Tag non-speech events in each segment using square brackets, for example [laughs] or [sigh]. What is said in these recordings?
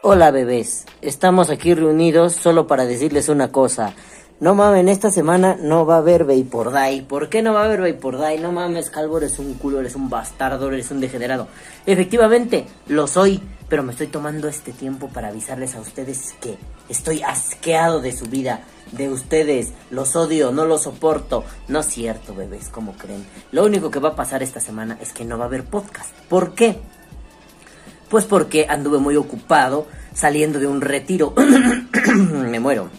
Hola bebés, estamos aquí reunidos solo para decirles una cosa. No mamen, esta semana no va a haber Vapor. ¿Por qué no va a haber Vapor? No mames, Calvo, eres un culo, eres un bastardo, eres un degenerado. Efectivamente, lo soy, pero me estoy tomando este tiempo para avisarles a ustedes que estoy asqueado de su vida, de ustedes. Los odio, no los soporto. No es cierto, bebés, como creen. Lo único que va a pasar esta semana es que no va a haber podcast. ¿Por qué? Pues porque anduve muy ocupado saliendo de un retiro. Me muero.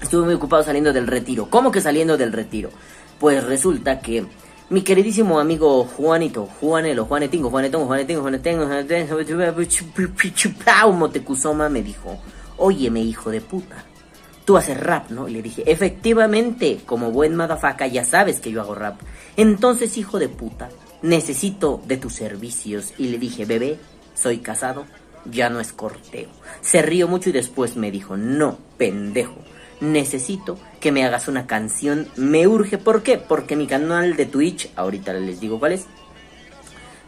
Estuve muy ocupado saliendo del retiro. ¿Cómo que saliendo del retiro? Pues resulta que mi queridísimo amigo Juanito, Juanelo, Juanetingo, Juanetongo, Juanetingo, Juanetengo, Juanetengo, Motecuzoma me dijo, óyeme hijo de puta, tú haces rap, ¿no? Y le dije, efectivamente, como buen madafaca ya sabes que yo hago rap. Entonces, hijo de puta, necesito de tus servicios. Y le dije, bebé, soy casado, ya no es corteo. Se rió mucho y después me dijo, no, pendejo, necesito que me hagas una canción, me urge, ¿por qué? Porque mi canal de Twitch, ahorita les digo cuál es,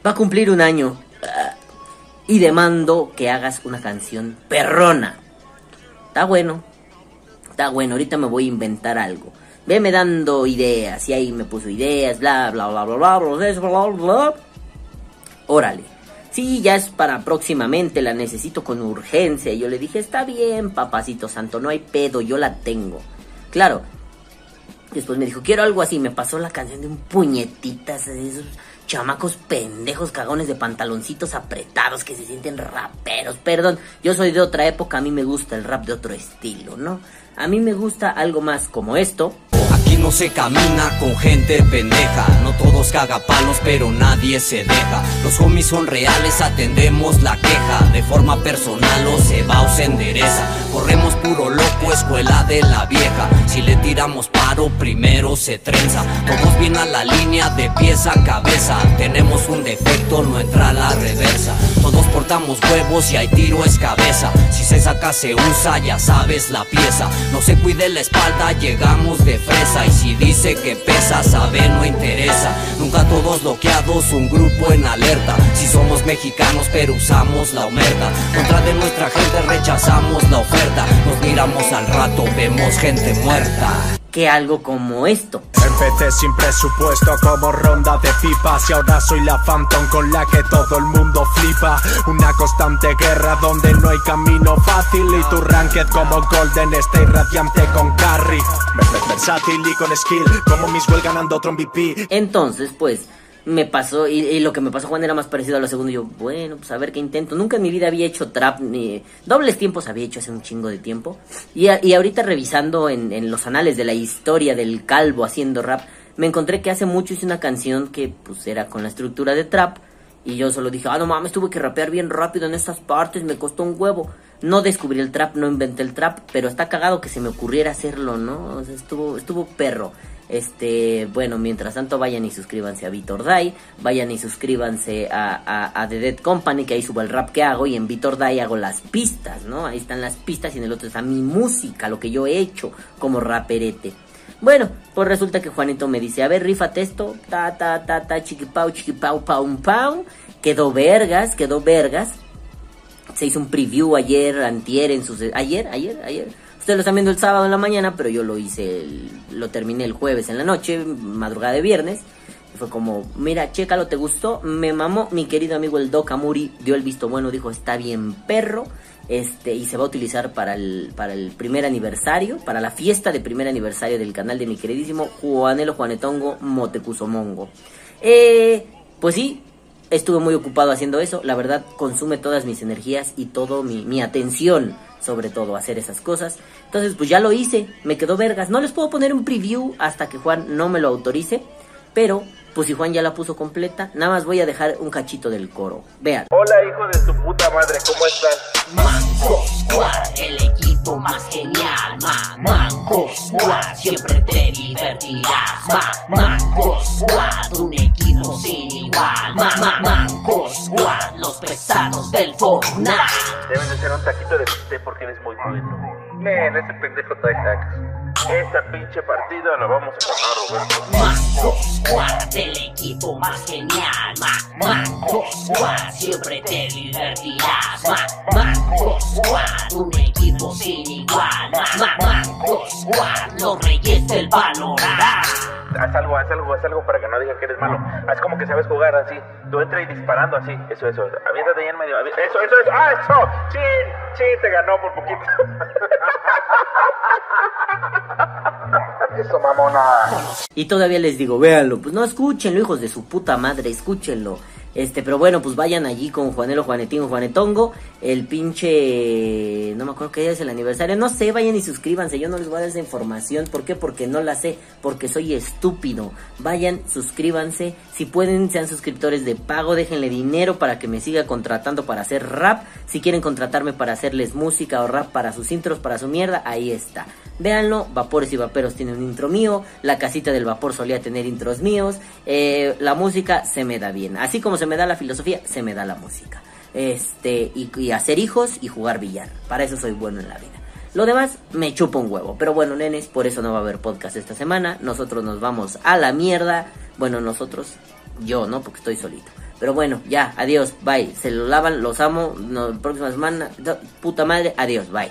va a cumplir un año ah, y demando que hagas una canción perrona. Está bueno, está bueno, ahorita me voy a inventar algo. Veme dando ideas, y ahí me puso ideas, bla, bla, bla, bla, bla, bla, bla, bla, bla. Órale. Sí, ya es para próximamente, la necesito con urgencia. Y yo le dije, está bien, papacito santo, no hay pedo, yo la tengo. Claro. Después me dijo, quiero algo así. Me pasó la canción de un puñetitas, esos chamacos pendejos, cagones de pantaloncitos apretados que se sienten raperos. Perdón, yo soy de otra época, a mí me gusta el rap de otro estilo, ¿no? A mí me gusta algo más como esto. Aquí no se camina con gente pendeja. No todos cagapalos, pero nadie se deja. Los homies son reales, atendemos la queja. De forma personal o se va o se endereza. Corremos puro loco, escuela de la vieja. Si le tiramos paro, primero se trenza. Todos bien a la línea de pieza a cabeza. Tenemos un defecto, no entra la reversa. Todos portamos huevos y hay tiro es cabeza. Si se saca, se usa, ya sabes la pieza. No se cuide la espalda, llegamos de fresa. Y si dice que pesa, sabe, no interesa. Nunca todos bloqueados, un grupo en alerta. Si somos mexicanos, pero usamos la omerta. Contra de nuestra gente rechazamos la oferta. Nos miramos al rato, vemos gente muerta. Que algo como esto. Empecé sin presupuesto como ronda de pipas y ahora soy la Phantom con la que todo el mundo flipa. Una constante guerra donde no hay camino fácil y tu ranked como Golden está irradiante con carry. Versátil y con skill como Miswell ganando otro MVP. Entonces, pues, me pasó, y, y lo que me pasó Juan era más parecido a lo segundo. Yo, bueno, pues a ver qué intento. Nunca en mi vida había hecho trap, ni dobles tiempos había hecho hace un chingo de tiempo. Y, a- y ahorita revisando en, en los anales de la historia del calvo haciendo rap, me encontré que hace mucho hice una canción que pues era con la estructura de trap. Y yo solo dije, ah, no mames, tuve que rapear bien rápido en estas partes, me costó un huevo. No descubrí el trap, no inventé el trap, pero está cagado que se me ocurriera hacerlo, ¿no? O sea, estuvo, estuvo perro. Este, bueno, mientras tanto vayan y suscríbanse a Vitor Dai, vayan y suscríbanse a, The Dead Company, que ahí subo el rap que hago, y en Vitor Dai hago las pistas, ¿no? Ahí están las pistas y en el otro está mi música, lo que yo he hecho como raperete. Bueno, pues resulta que Juanito me dice, a ver, rífate esto, ta, ta, ta, ta, chiquipau, chiquipau, pau, pau. Quedó vergas, quedó vergas. Se hizo un preview ayer, antier, en sus... Ayer, ayer, ayer. Ustedes lo están viendo el sábado en la mañana, pero yo lo hice, el- lo terminé el jueves en la noche, madrugada de viernes. Fue como, mira, chécalo, ¿te gustó? Me mamó mi querido amigo el Doc Amuri, dio el visto bueno, dijo, está bien perro. Este, y se va a utilizar para el, para el primer aniversario, para la fiesta de primer aniversario del canal de mi queridísimo Juanelo Juanetongo Motecusomongo. Eh, pues sí, estuve muy ocupado haciendo eso. La verdad, consume todas mis energías y todo mi, mi atención, sobre todo, hacer esas cosas. Entonces, pues ya lo hice, me quedó vergas. No les puedo poner un preview hasta que Juan no me lo autorice, pero pues si Juan ya la puso completa, nada más voy a dejar un cachito del coro. Vean. Hola, hijo de tu puta madre, ¿cómo estás? Mango Squad, el equipo más genial. Ma Mango Squad, siempre te divertirás. Ma Mango Squad, un equipo sin igual. Ma Ma Mango Squad, los pesados del Fortnite. Debes de ser un taquito de bistec porque eres muy bueno. Men, ese pendejo trae hacks. Esta pinche partida la vamos a ganar, Roberto. Mango Squad, el equipo más genial. Siempre te divertirás. Un equipo sin igual. Ma- Mango Squad, los reyes del panorama. Haz algo, haz algo, haz algo para que no digan que eres malo. Haz como que sabes jugar así. Tú entra y disparando así. Eso, eso. Aviéntate ahí en medio. Eso, eso, eso. ¡Ah, eso! ¡Chin! ¡Chin! Te ganó por poquito. [laughs] Y todavía les digo, véanlo, pues no escúchenlo, hijos de su puta madre, escúchenlo. Este, pero bueno, pues vayan allí con Juanelo, Juanetín, Juanetongo. El pinche. No me acuerdo qué día es el aniversario. No sé, vayan y suscríbanse. Yo no les voy a dar esa información. ¿Por qué? Porque no la sé. Porque soy estúpido. Vayan, suscríbanse. Si pueden, sean suscriptores de pago. Déjenle dinero para que me siga contratando para hacer rap. Si quieren contratarme para hacerles música o rap para sus intros, para su mierda, ahí está. Véanlo, Vapores y Vaperos tiene un intro mío, La Casita del Vapor solía tener intros míos, eh, la música se me da bien, así como se me da la filosofía, se me da la música. Este, y, hacer hijos y jugar billar, para eso soy bueno en la vida. Lo demás me chupa un huevo, pero bueno, nenes, por eso no va a haber podcast esta semana, nosotros nos vamos a la mierda, bueno, nosotros, yo, ¿no? Porque estoy solito. Pero bueno, ya, adiós, bye. Se lo lavan, los amo. No, próxima semana, puta madre, adiós, bye.